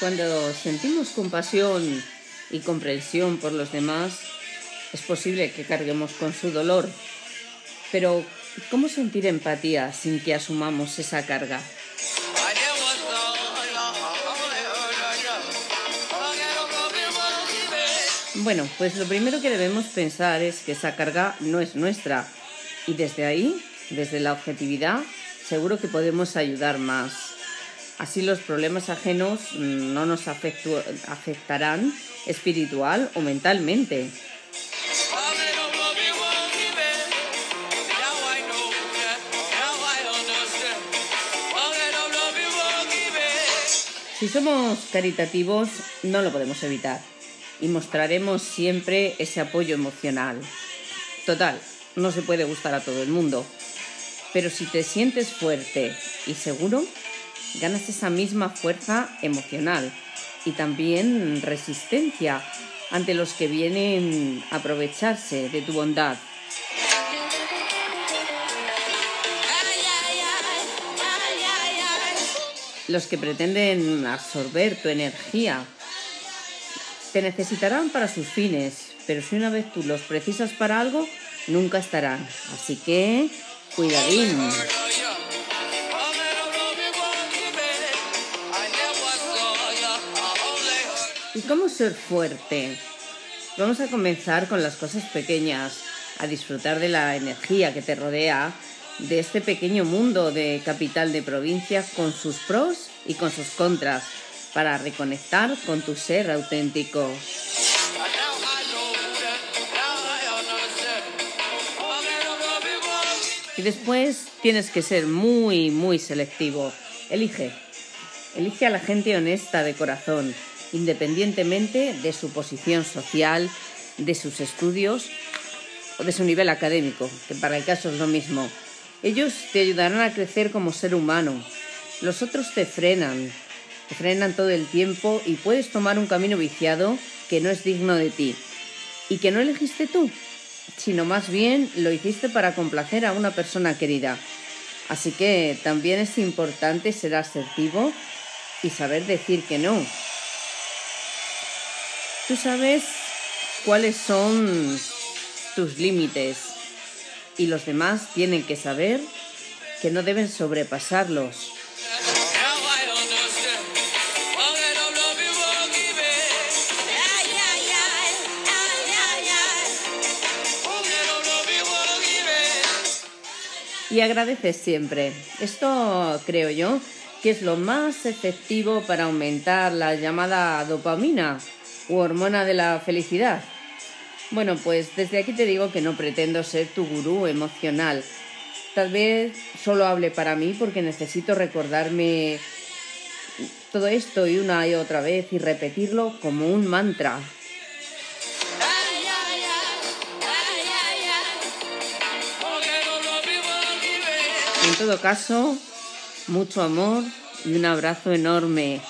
Cuando sentimos compasión y comprensión por los demás, es posible que carguemos con su dolor. Pero, ¿cómo sentir empatía sin que asumamos esa carga? Bueno, pues lo primero que debemos pensar es que esa carga no es nuestra y desde ahí, desde la objetividad, seguro que podemos ayudar más. Así los problemas ajenos mm, no nos afectarán espiritual o mentalmente. Si somos caritativos, no lo podemos evitar y mostraremos siempre ese apoyo emocional. Total, no se puede gustar a todo el mundo, pero si te sientes fuerte y seguro, ganas esa misma fuerza emocional y también resistencia ante los que vienen a aprovecharse de tu bondad. Los que pretenden absorber tu energía te necesitarán para sus fines, pero si una vez tú los precisas para algo, nunca estarán. Así que, cuidadín. ¿Y cómo ser fuerte? Vamos a comenzar con las cosas pequeñas, a disfrutar de la energía que te rodea, de este pequeño mundo de capital de provincia con sus pros y con sus contras para reconectar con tu ser auténtico. Y después tienes que ser muy, muy selectivo. Elige. Elige a la gente honesta de corazón, independientemente de su posición social, de sus estudios o de su nivel académico, que para el caso es lo mismo. Ellos te ayudarán a crecer como ser humano. Los otros te frenan, te frenan todo el tiempo y puedes tomar un camino viciado que no es digno de ti y que no elegiste tú, sino más bien lo hiciste para complacer a una persona querida. Así que también es importante ser asertivo y saber decir que no. Tú sabes cuáles son tus límites y los demás tienen que saber que no deben sobrepasarlos. y agradeces siempre. Esto creo yo que es lo más efectivo para aumentar la llamada dopamina u hormona de la felicidad. Bueno, pues desde aquí te digo que no pretendo ser tu gurú emocional. Tal vez solo hable para mí porque necesito recordarme todo esto y una y otra vez y repetirlo como un mantra. En todo caso, mucho amor y un abrazo enorme.